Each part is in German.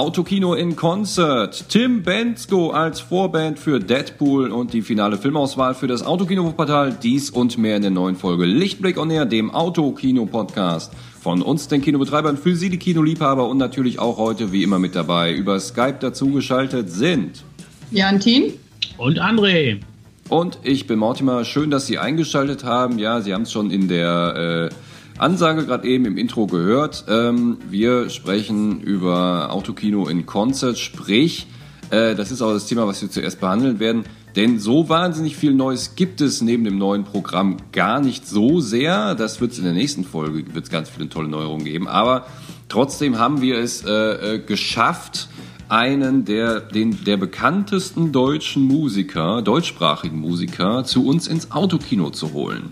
Autokino in Concert. Tim Bensko als Vorband für Deadpool und die finale Filmauswahl für das Autokino-Portal. Dies und mehr in der neuen Folge Lichtblick on Air, dem Autokino-Podcast. Von uns, den Kinobetreibern, für Sie, die Kinoliebhaber und natürlich auch heute wie immer mit dabei über Skype dazugeschaltet sind. Jantin. Und André. Und ich bin Mortimer. Schön, dass Sie eingeschaltet haben. Ja, Sie haben es schon in der äh, Ansage gerade eben im Intro gehört. Ähm, wir sprechen über Autokino in Concert, sprich, äh, das ist auch das Thema, was wir zuerst behandeln werden. Denn so wahnsinnig viel Neues gibt es neben dem neuen Programm gar nicht so sehr. Das wird es in der nächsten Folge, wird es ganz viele tolle Neuerungen geben. Aber trotzdem haben wir es äh, äh, geschafft, einen der, den, der bekanntesten deutschen Musiker, deutschsprachigen Musiker, zu uns ins Autokino zu holen.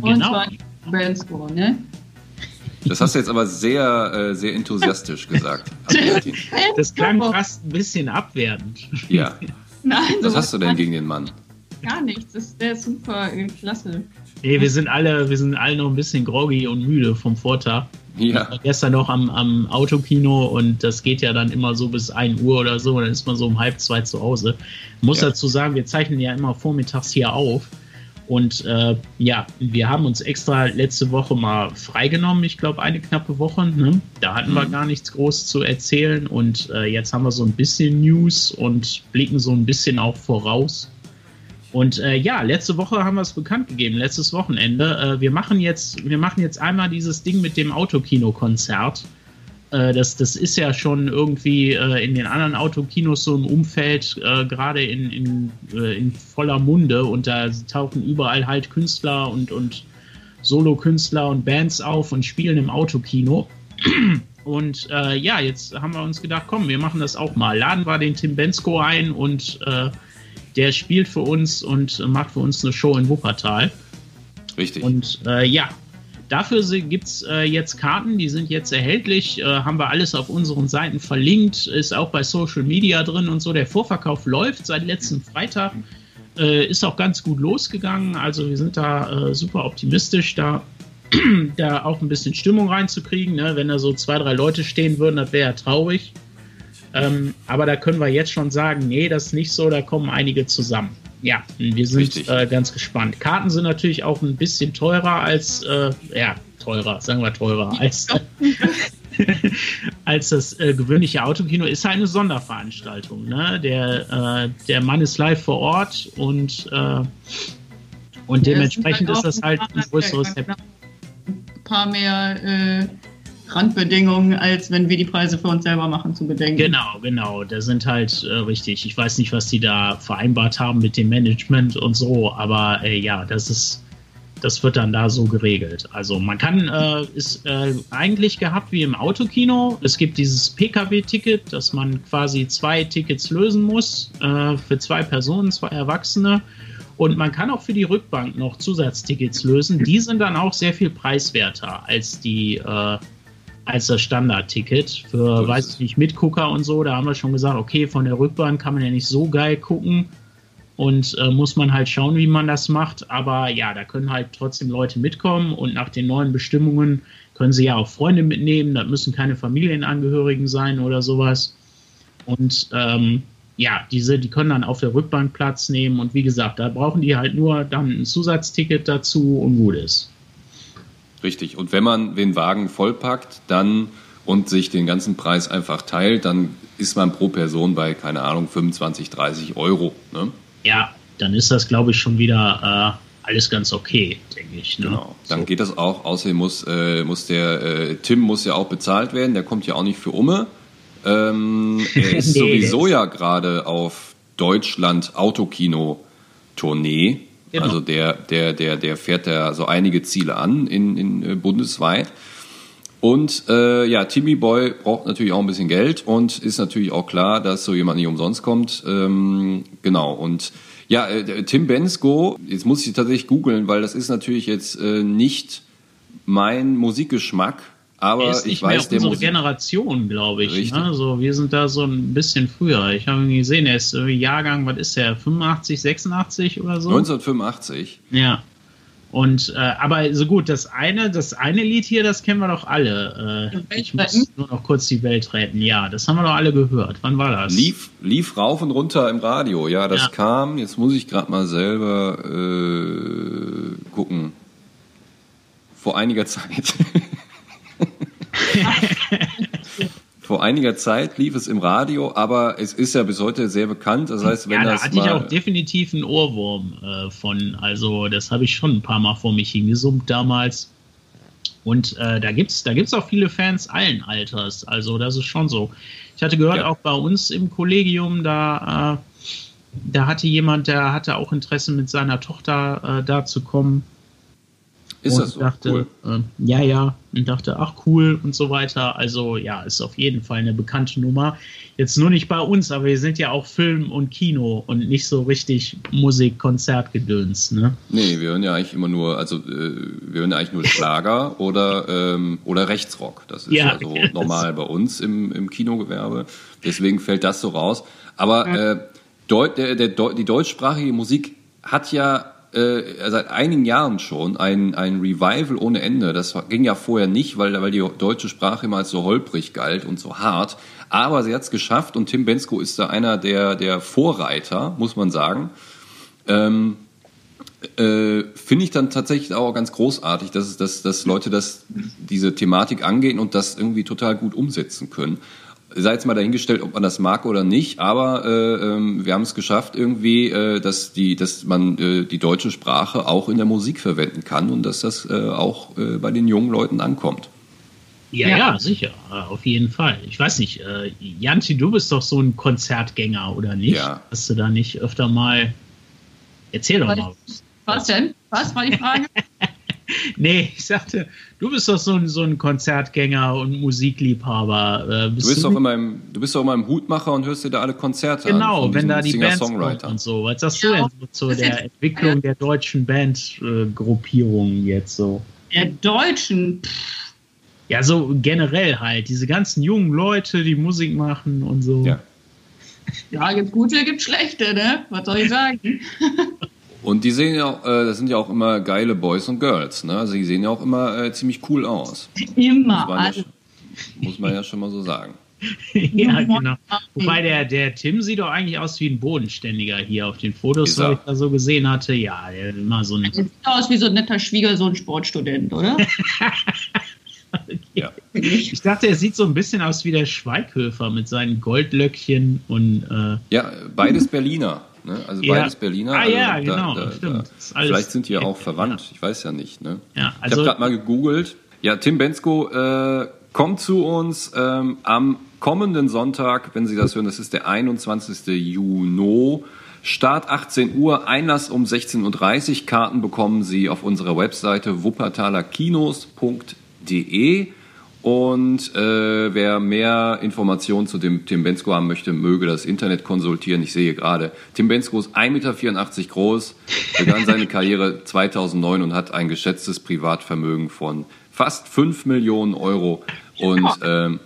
Und genau. zwar Brainscore, ne? Das hast du jetzt aber sehr, äh, sehr enthusiastisch gesagt. das klang fast ein bisschen abwertend. Ja. Nein, Was hast du denn gegen den Mann? Gar nichts. Das, der ist super äh, klasse. Nee, wir sind alle, wir sind alle noch ein bisschen groggy und müde vom Vortag. Ja. gestern noch am, am Autokino und das geht ja dann immer so bis 1 Uhr oder so, und dann ist man so um halb zwei zu Hause. Muss ja. dazu sagen, wir zeichnen ja immer vormittags hier auf. Und äh, ja, wir haben uns extra letzte Woche mal freigenommen, ich glaube eine knappe Woche. Ne? Da hatten mhm. wir gar nichts groß zu erzählen und äh, jetzt haben wir so ein bisschen News und blicken so ein bisschen auch voraus. Und äh, ja, letzte Woche haben wir es bekannt gegeben, letztes Wochenende. Äh, wir machen jetzt, wir machen jetzt einmal dieses Ding mit dem Autokino-Konzert. Äh, das, das ist ja schon irgendwie äh, in den anderen Autokinos so im Umfeld äh, gerade in, in, äh, in voller Munde und da tauchen überall halt Künstler und, und Solo-Künstler und Bands auf und spielen im Autokino. Und äh, ja, jetzt haben wir uns gedacht, komm, wir machen das auch mal. Laden wir den Tim Bensko ein und äh, der spielt für uns und macht für uns eine Show in Wuppertal. Richtig. Und ja, Dafür gibt es äh, jetzt Karten, die sind jetzt erhältlich, äh, haben wir alles auf unseren Seiten verlinkt, ist auch bei Social Media drin und so. Der Vorverkauf läuft seit letztem Freitag, äh, ist auch ganz gut losgegangen. Also wir sind da äh, super optimistisch, da, da auch ein bisschen Stimmung reinzukriegen. Ne? Wenn da so zwei, drei Leute stehen würden, das wäre ja traurig. Ähm, aber da können wir jetzt schon sagen, nee, das ist nicht so, da kommen einige zusammen. Ja, wir sind äh, ganz gespannt. Karten sind natürlich auch ein bisschen teurer als, äh, ja, teurer, sagen wir teurer, als, als das äh, gewöhnliche Autokino. Ist halt eine Sonderveranstaltung. Ne? Der, äh, der Mann ist live vor Ort und, äh, und dementsprechend ist das halt ein größeres Ein paar mehr äh, Randbedingungen, als wenn wir die Preise für uns selber machen, zu bedenken. Genau, genau. Da sind halt äh, richtig. Ich weiß nicht, was die da vereinbart haben mit dem Management und so, aber äh, ja, das ist. Das wird dann da so geregelt. Also man kann, äh, ist äh, eigentlich gehabt wie im Autokino. Es gibt dieses Pkw-Ticket, dass man quasi zwei Tickets lösen muss äh, für zwei Personen, zwei Erwachsene. Und man kann auch für die Rückbank noch Zusatztickets lösen. Die sind dann auch sehr viel preiswerter als die äh, als das Standardticket für, das weiß ich nicht, Mitgucker und so. Da haben wir schon gesagt, okay, von der Rückbahn kann man ja nicht so geil gucken und äh, muss man halt schauen, wie man das macht. Aber ja, da können halt trotzdem Leute mitkommen und nach den neuen Bestimmungen können sie ja auch Freunde mitnehmen. Das müssen keine Familienangehörigen sein oder sowas. Und ähm, ja, diese, die können dann auf der Rückbahn Platz nehmen und wie gesagt, da brauchen die halt nur dann ein Zusatzticket dazu und gut ist. Richtig. Und wenn man den Wagen vollpackt, dann und sich den ganzen Preis einfach teilt, dann ist man pro Person bei, keine Ahnung, 25, 30 Euro. Ne? Ja, dann ist das, glaube ich, schon wieder äh, alles ganz okay, denke ich. Ne? Genau, dann so. geht das auch. Außerdem muss, äh, muss der äh, Tim muss ja auch bezahlt werden, der kommt ja auch nicht für Umme. Ähm, er ist nee, sowieso ja gerade auf Deutschland Autokino-Tournee. Genau. Also der, der, der, der fährt da so einige Ziele an in, in äh, bundesweit. Und äh, ja, Timmy Boy braucht natürlich auch ein bisschen Geld und ist natürlich auch klar, dass so jemand nicht umsonst kommt. Ähm, genau. Und ja, äh, Tim Bensko, jetzt muss ich tatsächlich googeln, weil das ist natürlich jetzt äh, nicht mein Musikgeschmack. Aber ist ich weiß, der unsere Generation, glaube ich. Ne? So, wir sind da so ein bisschen früher. Ich habe ihn gesehen, er ist Jahrgang, was ist der, 85, 86 oder so? 1985. Ja. Und äh, aber so gut, das eine, das eine Lied hier, das kennen wir doch alle. Äh, ich muss nur noch kurz die Welt retten. Ja, das haben wir doch alle gehört. Wann war das? Lief, lief rauf und runter im Radio. Ja, das ja. kam. Jetzt muss ich gerade mal selber äh, gucken. Vor einiger Zeit. vor einiger Zeit lief es im Radio, aber es ist ja bis heute sehr bekannt. Das heißt, wenn ja, da das hatte ich auch definitiv einen Ohrwurm äh, von. Also das habe ich schon ein paar Mal vor mich hingesummt damals. Und äh, da gibt's da gibt's auch viele Fans allen Alters. Also das ist schon so. Ich hatte gehört, ja. auch bei uns im Kollegium, da, äh, da hatte jemand, der hatte auch Interesse mit seiner Tochter äh, da zu kommen. Ist und das so? Dachte, cool. äh, ja, ja, und dachte, ach cool und so weiter. Also ja, ist auf jeden Fall eine bekannte Nummer. Jetzt nur nicht bei uns, aber wir sind ja auch Film und Kino und nicht so richtig Musik, Konzertgedöns, ne? Nee, wir hören ja eigentlich immer nur, also äh, wir hören ja eigentlich nur Schlager oder, ähm, oder Rechtsrock. Das ist ja, ja so normal bei uns im, im Kinogewerbe. Deswegen fällt das so raus. Aber äh, Deut, der, der, die deutschsprachige Musik hat ja äh, seit einigen Jahren schon ein, ein Revival ohne Ende. Das ging ja vorher nicht, weil, weil die deutsche Sprache immer als so holprig galt und so hart. Aber sie hat es geschafft und Tim Bensko ist da einer der, der Vorreiter, muss man sagen. Ähm, äh, Finde ich dann tatsächlich auch ganz großartig, dass, dass, dass Leute das, diese Thematik angehen und das irgendwie total gut umsetzen können sei jetzt mal dahingestellt, ob man das mag oder nicht, aber äh, ähm, wir haben es geschafft irgendwie, äh, dass die, dass man äh, die deutsche Sprache auch in der Musik verwenden kann und dass das äh, auch äh, bei den jungen Leuten ankommt. Ja, ja, ja, sicher, äh, auf jeden Fall. Ich weiß nicht, äh, Janti, du bist doch so ein Konzertgänger, oder nicht? Ja. Hast du da nicht öfter mal. Erzähl doch mal. Was denn? Was war die Frage? nee, ich sagte, du bist doch so ein, so ein Konzertgänger und Musikliebhaber. Äh, bist du, bist du, doch immer im, du bist doch immer im Hutmacher und hörst dir da alle Konzerte genau, an. Genau, wenn da die Bands kommt und so. Was sagst ja, du denn zu der Entwicklung der deutschen Bandgruppierungen jetzt so? Der deutschen? Ja, so generell halt. Diese ganzen jungen Leute, die Musik machen und so. Ja. Ja, gibt gute, gibt schlechte, ne? Was soll ich sagen? Und die sehen ja auch, äh, das sind ja auch immer geile Boys und Girls, ne? Also die sehen ja auch immer äh, ziemlich cool aus. Immer. Muss man, ja, muss man ja schon mal so sagen. ja, genau. Wobei der, der Tim sieht doch eigentlich aus wie ein Bodenständiger hier auf den Fotos, die ich da so gesehen hatte. Ja, der immer so ein. Der sieht aus wie so ein netter Schwiegersohn Sportstudent, oder? ja. Ich dachte, er sieht so ein bisschen aus wie der Schweighöfer mit seinen Goldlöckchen und. Äh ja, beides Berliner. Ne? Also ja. beides Berliner. Ah ja, also da, genau, da, stimmt. Da, vielleicht sind die ja auch verwandt, ich weiß ja nicht. Ne? Ja, also, ich habe gerade mal gegoogelt. Ja, Tim Bensko äh, kommt zu uns ähm, am kommenden Sonntag, wenn Sie das hören, das ist der 21. Juni. Start 18 Uhr, Einlass um 16.30 Uhr. Karten bekommen Sie auf unserer Webseite wuppertalerkinos.de. Und äh, wer mehr Informationen zu dem Tim Bensko haben möchte, möge das Internet konsultieren. Ich sehe gerade, Tim Bensko ist 1,84 Meter groß, begann seine Karriere 2009 und hat ein geschätztes Privatvermögen von fast 5 Millionen Euro. Und ähm,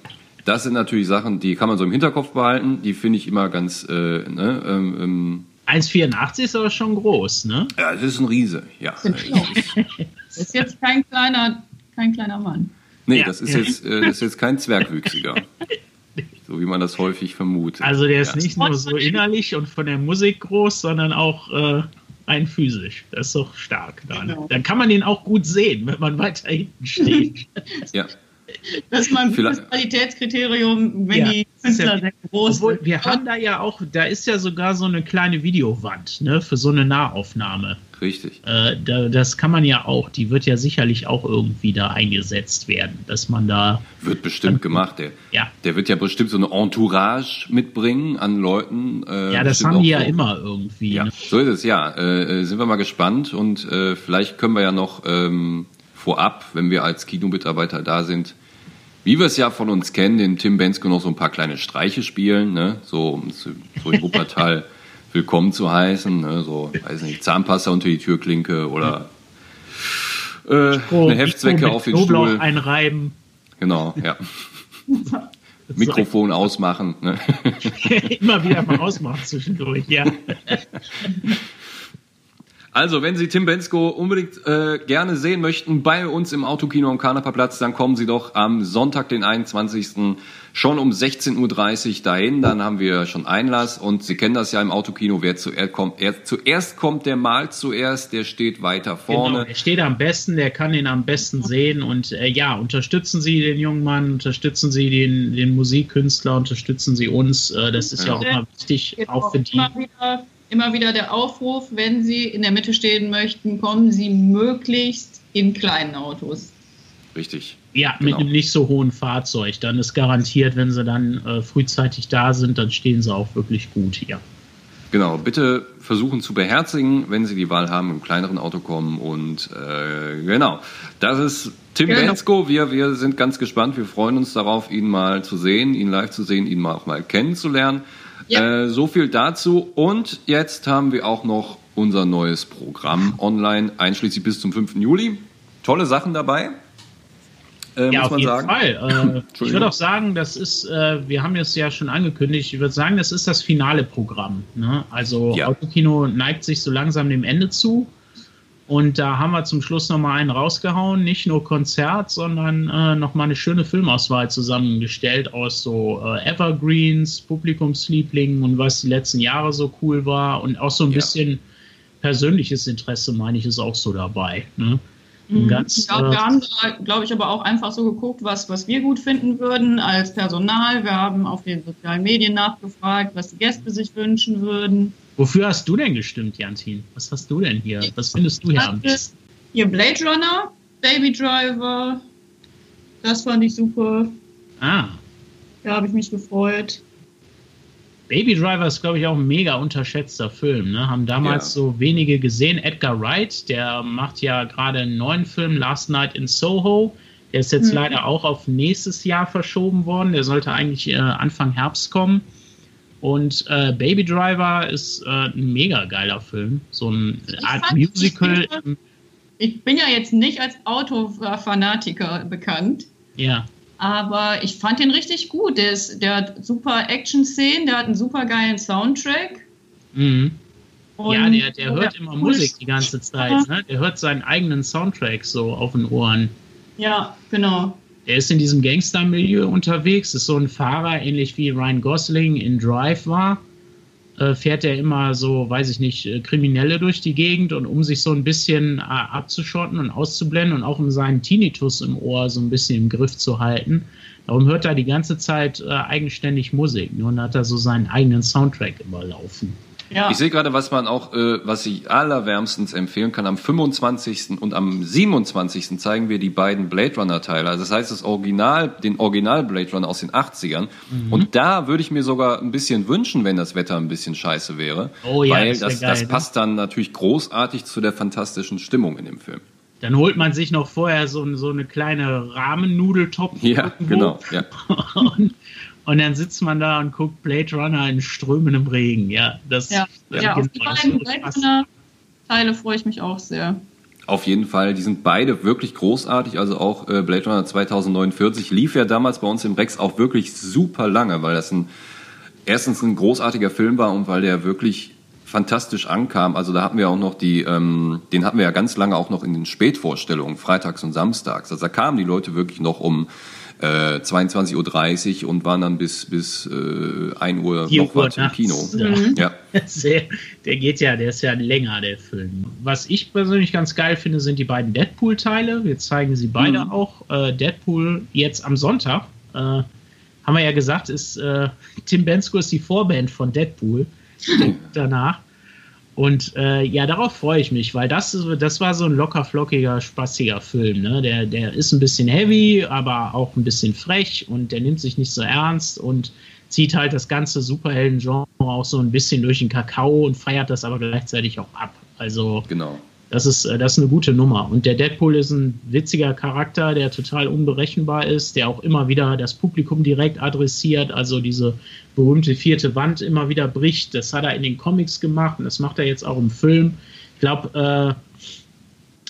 das sind natürlich Sachen, die kann man so im Hinterkopf behalten. Die finde ich immer ganz... Äh, ne, ähm, 1,84 ist aber schon groß, ne? Ja, das ist ein Riese, ja. Das ist jetzt kein kleiner, kein kleiner Mann. Nee, ja. das, ist jetzt, äh, das ist jetzt kein Zwergwüchsiger. so wie man das häufig vermutet. Also der ist ja. nicht nur so innerlich und von der Musik groß, sondern auch äh, ein physisch. Das ist doch stark. Dann. Genau. dann kann man den auch gut sehen, wenn man weiter hinten steht. ja. Das ist mal ein Qualitätskriterium, wenn ja, die Künstler sehr groß sind. Wir haben da ja auch, da ist ja sogar so eine kleine Videowand ne, für so eine Nahaufnahme. Richtig. Äh, da, das kann man ja auch, die wird ja sicherlich auch irgendwie da eingesetzt werden, dass man da. Wird bestimmt gemacht, der. Ja. Der wird ja bestimmt so eine Entourage mitbringen an Leuten. Äh, ja, das haben die ja so. immer irgendwie. Ja, ne? so ist es, ja. Äh, sind wir mal gespannt und äh, vielleicht können wir ja noch ähm, vorab, wenn wir als Kinomitarbeiter da sind, wie wir es ja von uns kennen, den Tim Bensko noch so ein paar kleine Streiche spielen, ne? so, so in Wuppertal willkommen zu heißen, ne? so, weiß nicht, Zahnpasta unter die Türklinke oder äh, eine Heftzwecke auf den Stuhl. einreiben. Genau, ja. Mikrofon ausmachen. Ne? Immer wieder mal ausmachen zwischendurch, ja. Also, wenn Sie Tim Bensko unbedingt äh, gerne sehen möchten bei uns im Autokino am Karnaperplatz, dann kommen Sie doch am Sonntag, den 21. schon um 16.30 Uhr dahin. Dann haben wir schon Einlass und Sie kennen das ja im Autokino. Wer zuerst kommt, er, zuerst kommt, der malt zuerst, der steht weiter vorne. Genau, er steht am besten, der kann ihn am besten sehen. Und äh, ja, unterstützen Sie den jungen Mann, unterstützen Sie den, den Musikkünstler, unterstützen Sie uns. Äh, das ist ja, ja auch immer wichtig, genau. auch für die immer wieder der Aufruf, wenn Sie in der Mitte stehen möchten, kommen Sie möglichst in kleinen Autos. Richtig. Ja, genau. mit einem nicht so hohen Fahrzeug. Dann ist garantiert, wenn Sie dann äh, frühzeitig da sind, dann stehen Sie auch wirklich gut hier. Genau, bitte versuchen zu beherzigen, wenn Sie die Wahl haben, im kleineren Auto kommen. Und äh, genau, das ist Tim genau. Bensko. Wir, wir sind ganz gespannt. Wir freuen uns darauf, ihn mal zu sehen, ihn live zu sehen, ihn mal auch mal kennenzulernen. Ja. Äh, so viel dazu. Und jetzt haben wir auch noch unser neues Programm online, einschließlich bis zum 5. Juli. Tolle Sachen dabei. Äh, ja, muss man auf jeden sagen. Fall. Äh, ich würde auch sagen, das ist, äh, wir haben es ja schon angekündigt, ich würde sagen, das ist das finale Programm. Ne? Also ja. Autokino neigt sich so langsam dem Ende zu. Und da haben wir zum Schluss nochmal einen rausgehauen, nicht nur Konzert, sondern äh, nochmal eine schöne Filmauswahl zusammengestellt aus so äh, Evergreens, Publikumslieblingen und was die letzten Jahre so cool war und auch so ein ja. bisschen persönliches Interesse, meine ich, ist auch so dabei. Ne? Mhm. Ganz, ja, wir äh, haben da, glaube ich, aber auch einfach so geguckt, was, was wir gut finden würden als Personal. Wir haben auf den sozialen Medien nachgefragt, was die Gäste sich wünschen würden. Wofür hast du denn gestimmt, Jantin? Was hast du denn hier? Was findest du hier am besten? Hier Blade Runner, Baby Driver. Das fand ich super. Ah. Da habe ich mich gefreut. Baby Driver ist, glaube ich, auch ein mega unterschätzter Film. Ne? Haben damals ja. so wenige gesehen. Edgar Wright, der macht ja gerade einen neuen Film, Last Night in Soho. Der ist jetzt hm. leider auch auf nächstes Jahr verschoben worden. Der sollte eigentlich äh, Anfang Herbst kommen. Und äh, Baby Driver ist äh, ein mega geiler Film. So eine Art Musical. Ich bin ja jetzt nicht als Autofanatiker bekannt. Ja. Aber ich fand den richtig gut. Der, ist, der hat super Action-Szenen, der hat einen super geilen Soundtrack. Mhm. ja, der, der hört der immer Musik die ganze Zeit. Ne? Der hört seinen eigenen Soundtrack so auf den Ohren. Ja, genau. Er ist in diesem Gangster-Milieu unterwegs, ist so ein Fahrer, ähnlich wie Ryan Gosling in Drive war. Äh, fährt er immer so, weiß ich nicht, äh, Kriminelle durch die Gegend und um sich so ein bisschen äh, abzuschotten und auszublenden und auch um seinen Tinnitus im Ohr so ein bisschen im Griff zu halten. Darum hört er die ganze Zeit äh, eigenständig Musik und hat er so seinen eigenen Soundtrack immer laufen. Ja. Ich sehe gerade, was man auch, äh, was ich allerwärmstens empfehlen kann. Am 25. und am 27. zeigen wir die beiden Blade Runner Teile. Also das heißt, das Original, den Original Blade Runner aus den 80ern. Mhm. Und da würde ich mir sogar ein bisschen wünschen, wenn das Wetter ein bisschen scheiße wäre. Oh ja, weil das, das, geil, das ne? passt dann natürlich großartig zu der fantastischen Stimmung in dem Film. Dann holt man sich noch vorher so, so eine kleine Rahmennudeltopf. Ja, irgendwo. genau. Ja. und, und dann sitzt man da und guckt Blade Runner in strömendem Regen. Ja, das, ja, ja auf die beiden Blade Runner Teile freue ich mich auch sehr. Auf jeden Fall, die sind beide wirklich großartig. Also auch äh, Blade Runner 2049 lief ja damals bei uns im Rex auch wirklich super lange, weil das ein erstens ein großartiger Film war und weil der wirklich fantastisch ankam. Also da hatten wir auch noch die, ähm, den hatten wir ja ganz lange auch noch in den Spätvorstellungen, freitags und samstags. Also da kamen die Leute wirklich noch um äh, 22.30 Uhr und waren dann bis, bis äh, 1 Uhr noch Uhr im Kino. Mhm. Ja. Sehr, der geht ja, der ist ja länger, der Film. Was ich persönlich ganz geil finde, sind die beiden Deadpool-Teile. Wir zeigen sie beide mhm. auch. Äh, Deadpool jetzt am Sonntag. Äh, haben wir ja gesagt, ist äh, Tim Bensko ist die Vorband von Deadpool. danach. Und äh, ja, darauf freue ich mich, weil das, das war so ein locker flockiger, spaßiger Film. Ne? Der, der ist ein bisschen heavy, aber auch ein bisschen frech und der nimmt sich nicht so ernst und zieht halt das ganze Superhelden-Genre auch so ein bisschen durch den Kakao und feiert das aber gleichzeitig auch ab. Also genau. Das ist, äh, das ist eine gute Nummer. Und der Deadpool ist ein witziger Charakter, der total unberechenbar ist, der auch immer wieder das Publikum direkt adressiert, also diese berühmte vierte Wand immer wieder bricht. Das hat er in den Comics gemacht und das macht er jetzt auch im Film. Ich glaube, äh,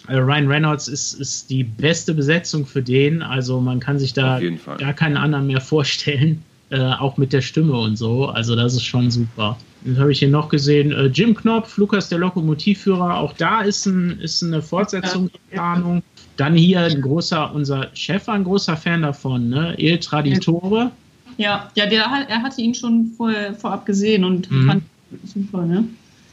äh, Ryan Reynolds ist, ist die beste Besetzung für den. Also man kann sich da gar keinen anderen mehr vorstellen, äh, auch mit der Stimme und so. Also das ist schon super. Das habe ich hier noch gesehen. Äh, Jim Knopf, Lukas der Lokomotivführer, auch da ist, ein, ist eine Fortsetzung in Planung. Dann hier ein großer, unser Chef war ein großer Fan davon, ne? Il Traditore. Ja, ja, der, er hatte ihn schon vor, vorab gesehen und mhm. fand super, ne?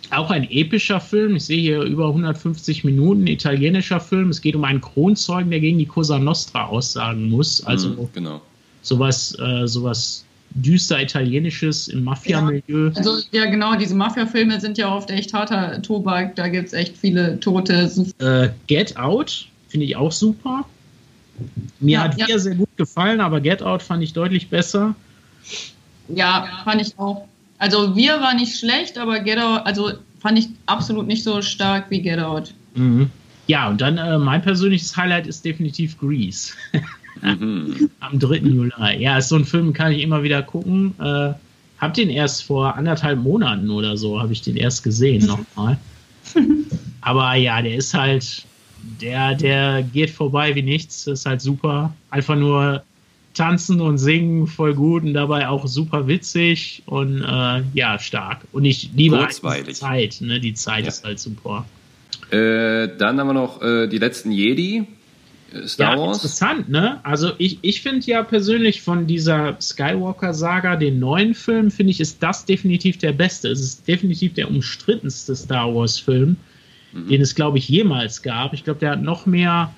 Auch ein epischer Film. Ich sehe hier über 150 Minuten, italienischer Film. Es geht um einen Kronzeugen, der gegen die Cosa Nostra aussagen muss. Also mhm, genau. sowas, äh, sowas düster italienisches im Mafia-Milieu. Ja, also ja, genau, diese Mafia-Filme sind ja oft echt harter Tobak. Da gibt es echt viele Tote. Äh, Get Out finde ich auch super. Mir ja, hat ja. sehr gut gefallen, aber Get Out fand ich deutlich besser. Ja, fand ich auch. Also wir war nicht schlecht, aber Get Out, also fand ich absolut nicht so stark wie Get Out. Mhm. Ja, und dann äh, mein persönliches Highlight ist definitiv Grease. mhm. Am 3. Juli. Ja, ist so ein Film, kann ich immer wieder gucken. Äh, hab den erst vor anderthalb Monaten oder so, habe ich den erst gesehen nochmal. Aber ja, der ist halt, der, der geht vorbei wie nichts. Das ist halt super. Einfach nur tanzen und singen voll gut und dabei auch super witzig und äh, ja, stark. Und ich liebe halt die Zeit, ne? Die Zeit ja. ist halt super. Äh, dann haben wir noch äh, die letzten Jedi. Äh, Star ja, Wars. Interessant, ne? Also ich, ich finde ja persönlich von dieser Skywalker-Saga, den neuen Film, finde ich, ist das definitiv der beste. Es ist definitiv der umstrittenste Star Wars-Film, mhm. den es, glaube ich, jemals gab. Ich glaube, der hat noch mehr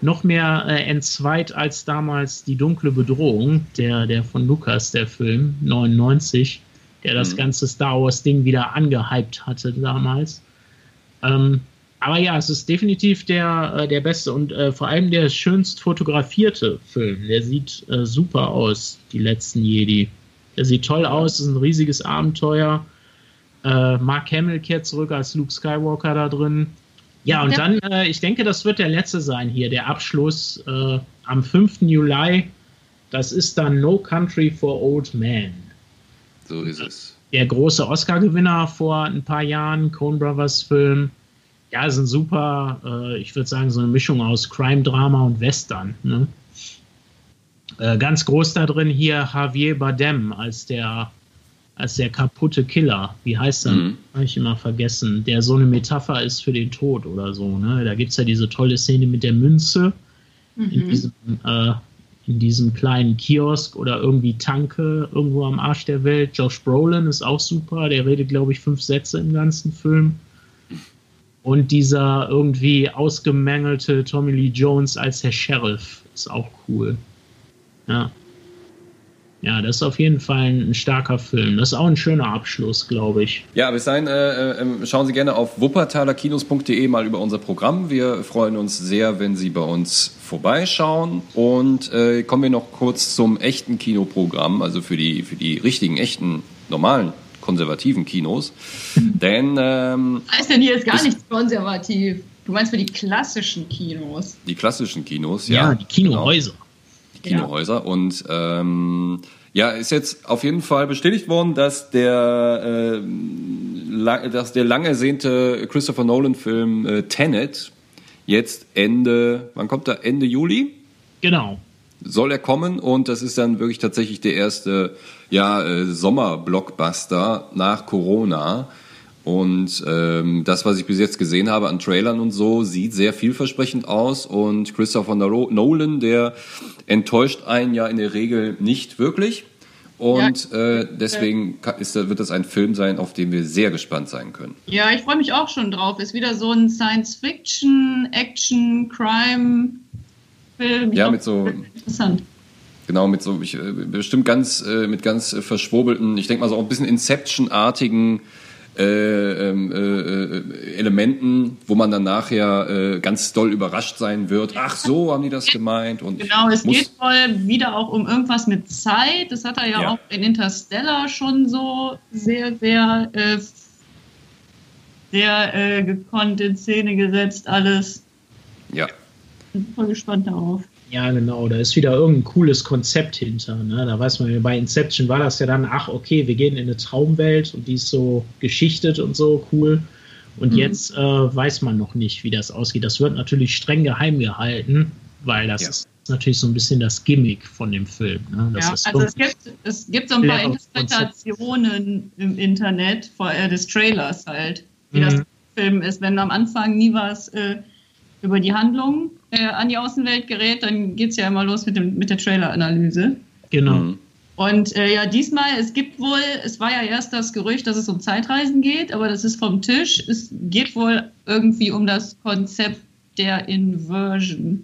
noch mehr äh, entzweit als damals die dunkle Bedrohung, der, der von Lukas, der Film 99, der das mhm. ganze Star Wars-Ding wieder angehypt hatte damals. Ähm, aber ja, es ist definitiv der, äh, der beste und äh, vor allem der schönst fotografierte Film. Der sieht äh, super aus, die letzten Jedi. Der sieht toll aus, ist ein riesiges Abenteuer. Äh, Mark Hamill kehrt zurück als Luke Skywalker da drin. Ja, und dann, äh, ich denke, das wird der letzte sein hier, der Abschluss äh, am 5. Juli. Das ist dann No Country for Old Men. So ist es. Der große Oscar-Gewinner vor ein paar Jahren, Coen Brothers Film. Ja, ist ein super, äh, ich würde sagen, so eine Mischung aus Crime, Drama und Western. Ne? Äh, ganz groß da drin hier Javier Bardem als der als der kaputte Killer. Wie heißt er? Mhm. Habe ich immer vergessen. Der so eine Metapher ist für den Tod oder so. Ne? Da gibt es ja diese tolle Szene mit der Münze mhm. in, diesem, äh, in diesem kleinen Kiosk oder irgendwie Tanke irgendwo am Arsch der Welt. Josh Brolin ist auch super. Der redet, glaube ich, fünf Sätze im ganzen Film. Und dieser irgendwie ausgemängelte Tommy Lee Jones als Herr Sheriff ist auch cool. Ja. Ja, das ist auf jeden Fall ein starker Film. Das ist auch ein schöner Abschluss, glaube ich. Ja, bis dahin äh, äh, schauen Sie gerne auf wuppertalerkinos.de mal über unser Programm. Wir freuen uns sehr, wenn Sie bei uns vorbeischauen. Und äh, kommen wir noch kurz zum echten Kinoprogramm, also für die, für die richtigen, echten, normalen konservativen Kinos. Denn. Ähm, heißt denn hier ist gar nichts konservativ? Du meinst für die klassischen Kinos? Die klassischen Kinos, ja. Ja, die Kinohäuser. Genau die Kinohäuser. Ja. Und ähm, ja, ist jetzt auf jeden Fall bestätigt worden, dass der, äh, dass der lang ersehnte Christopher Nolan-Film äh, Tenet jetzt Ende, wann kommt er? Ende Juli? Genau. Soll er kommen und das ist dann wirklich tatsächlich der erste ja, äh, Sommer-Blockbuster nach Corona. Und ähm, das, was ich bis jetzt gesehen habe an Trailern und so, sieht sehr vielversprechend aus. Und Christopher Nolan, der enttäuscht einen ja in der Regel nicht wirklich. Und ja. äh, deswegen ist, wird das ein Film sein, auf den wir sehr gespannt sein können. Ja, ich freue mich auch schon drauf. Ist wieder so ein Science-Fiction, Action, Crime-Film. Ja, mit so. Interessant. Genau, mit so ich, äh, bestimmt ganz äh, mit ganz verschwurbelten, ich denke mal so auch ein bisschen Inception-artigen äh, ähm, äh, Elementen, wo man dann nachher äh, ganz doll überrascht sein wird. Ach, so haben die das gemeint. Und genau, es geht wohl wieder auch um irgendwas mit Zeit. Das hat er ja, ja. auch in Interstellar schon so sehr, sehr, äh, sehr äh, gekonnt in Szene gesetzt, alles. Ja. Bin voll gespannt darauf. Ja, genau, da ist wieder irgendein cooles Konzept hinter. Ne? Da weiß man, bei Inception war das ja dann, ach, okay, wir gehen in eine Traumwelt und die ist so geschichtet und so cool. Und mhm. jetzt äh, weiß man noch nicht, wie das ausgeht. Das wird natürlich streng geheim gehalten, weil das ja. ist natürlich so ein bisschen das Gimmick von dem Film. Ne? ja, also es gibt, es gibt so ein paar Interpretationen im Internet äh, des Trailers halt, wie mhm. das Film ist. Wenn am Anfang nie was äh, über die Handlung äh, an die Außenwelt gerät, dann geht es ja immer los mit, dem, mit der Trailer-Analyse. Genau. Mhm. Und äh, ja, diesmal, es gibt wohl, es war ja erst das Gerücht, dass es um Zeitreisen geht, aber das ist vom Tisch. Es geht wohl irgendwie um das Konzept der Inversion.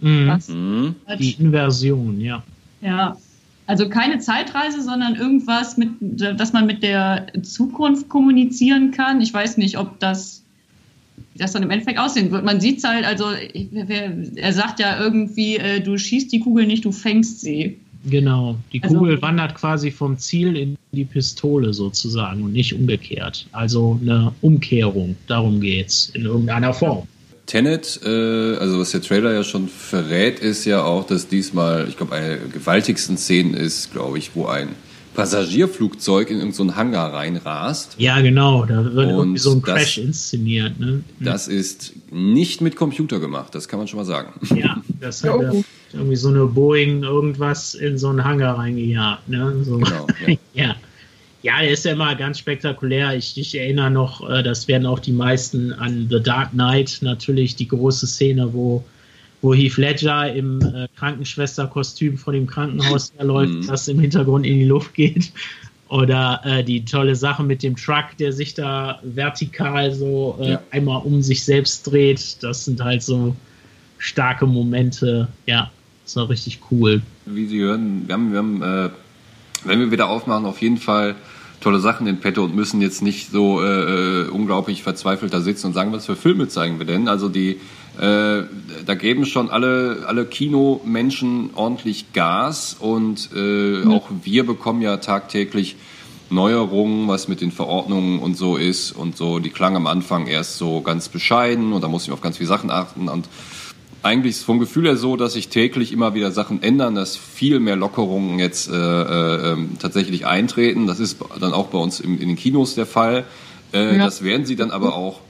Mhm. mhm. Die Inversion, ja. Ja, also keine Zeitreise, sondern irgendwas, mit, dass man mit der Zukunft kommunizieren kann. Ich weiß nicht, ob das, wie das dann im Endeffekt aussehen wird. Man sieht es halt, also er sagt ja irgendwie, äh, du schießt die Kugel nicht, du fängst sie. Genau, die also, Kugel wandert quasi vom Ziel in die Pistole sozusagen und nicht umgekehrt. Also eine Umkehrung, darum geht's in irgendeiner Form. Tenet, äh, also was der Trailer ja schon verrät, ist ja auch, dass diesmal, ich glaube, eine der gewaltigsten Szenen ist, glaube ich, wo ein Passagierflugzeug in irgendeinen so Hangar reinrast. Ja, genau, da wird und irgendwie so ein Crash das, inszeniert. Ne? Das ist nicht mit Computer gemacht, das kann man schon mal sagen. Ja, das hat oh irgendwie so eine Boeing irgendwas in so einen Hangar reingejagt. Ne? So. Genau, ja. ja. Ja, der ist ja immer ganz spektakulär. Ich, ich erinnere noch, äh, das werden auch die meisten an The Dark Knight natürlich, die große Szene, wo, wo Heath Ledger im äh, Krankenschwesterkostüm vor dem Krankenhaus herläuft, mhm. das im Hintergrund in die Luft geht. Oder äh, die tolle Sache mit dem Truck, der sich da vertikal so äh, ja. einmal um sich selbst dreht. Das sind halt so starke Momente. Ja, das war richtig cool. Wie Sie hören, wir haben, wir haben äh, wenn wir wieder aufmachen, auf jeden Fall tolle Sachen in petto und müssen jetzt nicht so äh, äh, unglaublich verzweifelt da sitzen und sagen, was für Filme zeigen wir denn? Also die, äh, da geben schon alle, alle Kinomenschen ordentlich Gas und äh, mhm. auch wir bekommen ja tagtäglich Neuerungen, was mit den Verordnungen und so ist und so. Die klang am Anfang erst so ganz bescheiden und da musste ich auf ganz viele Sachen achten und eigentlich vom Gefühl her so, dass sich täglich immer wieder Sachen ändern, dass viel mehr Lockerungen jetzt äh, äh, ähm, tatsächlich eintreten. Das ist dann auch bei uns im, in den Kinos der Fall. Äh, ja. Das werden Sie dann aber auch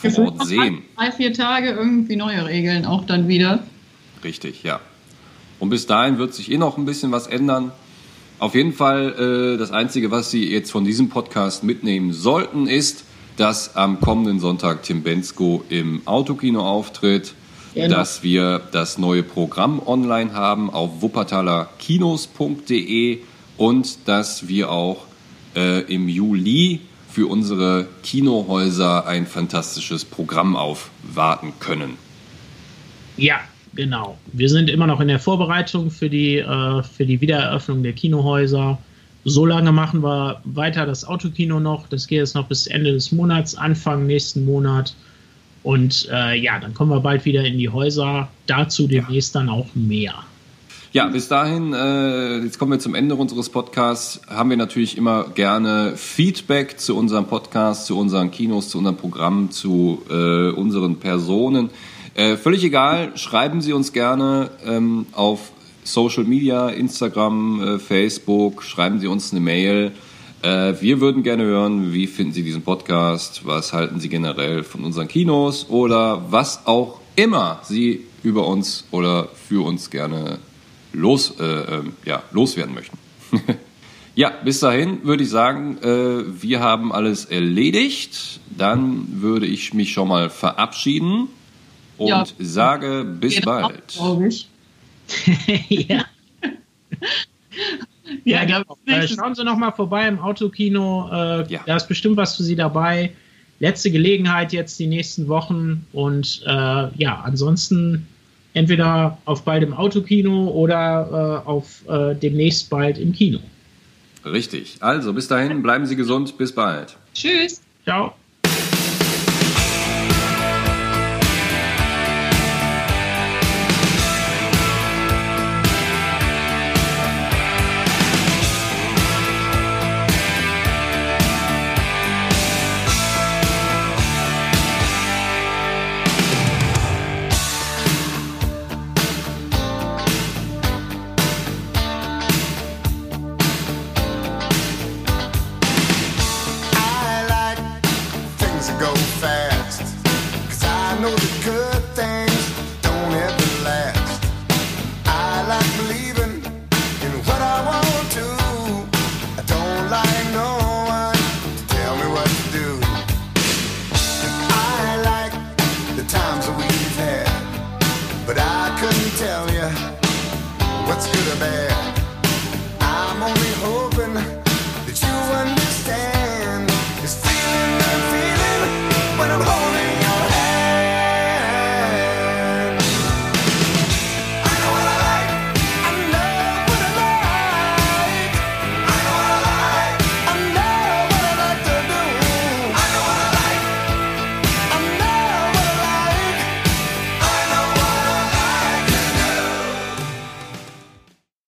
vor Ort sehen. Drei, vier Tage irgendwie neue Regeln auch dann wieder. Richtig, ja. Und bis dahin wird sich eh noch ein bisschen was ändern. Auf jeden Fall, äh, das Einzige, was Sie jetzt von diesem Podcast mitnehmen sollten, ist, dass am kommenden Sonntag Tim Bensko im Autokino auftritt Genau. dass wir das neue Programm online haben auf wuppertalerkinos.de und dass wir auch äh, im Juli für unsere Kinohäuser ein fantastisches Programm aufwarten können. Ja, genau. Wir sind immer noch in der Vorbereitung für die, äh, für die Wiedereröffnung der Kinohäuser. So lange machen wir weiter das Autokino noch. Das geht jetzt noch bis Ende des Monats, Anfang nächsten Monat. Und äh, ja, dann kommen wir bald wieder in die Häuser. Dazu demnächst ja. dann auch mehr. Ja, bis dahin, äh, jetzt kommen wir zum Ende unseres Podcasts, haben wir natürlich immer gerne Feedback zu unserem Podcast, zu unseren Kinos, zu unserem Programm, zu äh, unseren Personen. Äh, völlig egal, schreiben Sie uns gerne ähm, auf Social Media, Instagram, äh, Facebook, schreiben Sie uns eine Mail. Äh, wir würden gerne hören, wie finden Sie diesen Podcast? Was halten Sie generell von unseren Kinos? Oder was auch immer Sie über uns oder für uns gerne los, äh, äh, ja, loswerden möchten. ja, bis dahin würde ich sagen, äh, wir haben alles erledigt. Dann würde ich mich schon mal verabschieden und ja. sage bis bald. ja. Ja, ja äh, schauen Sie noch mal vorbei im Autokino. Äh, ja. Da ist bestimmt was für Sie dabei. Letzte Gelegenheit jetzt die nächsten Wochen. Und äh, ja, ansonsten entweder auf bald im Autokino oder äh, auf äh, demnächst bald im Kino. Richtig. Also bis dahin, bleiben Sie gesund. Bis bald. Tschüss. Ciao.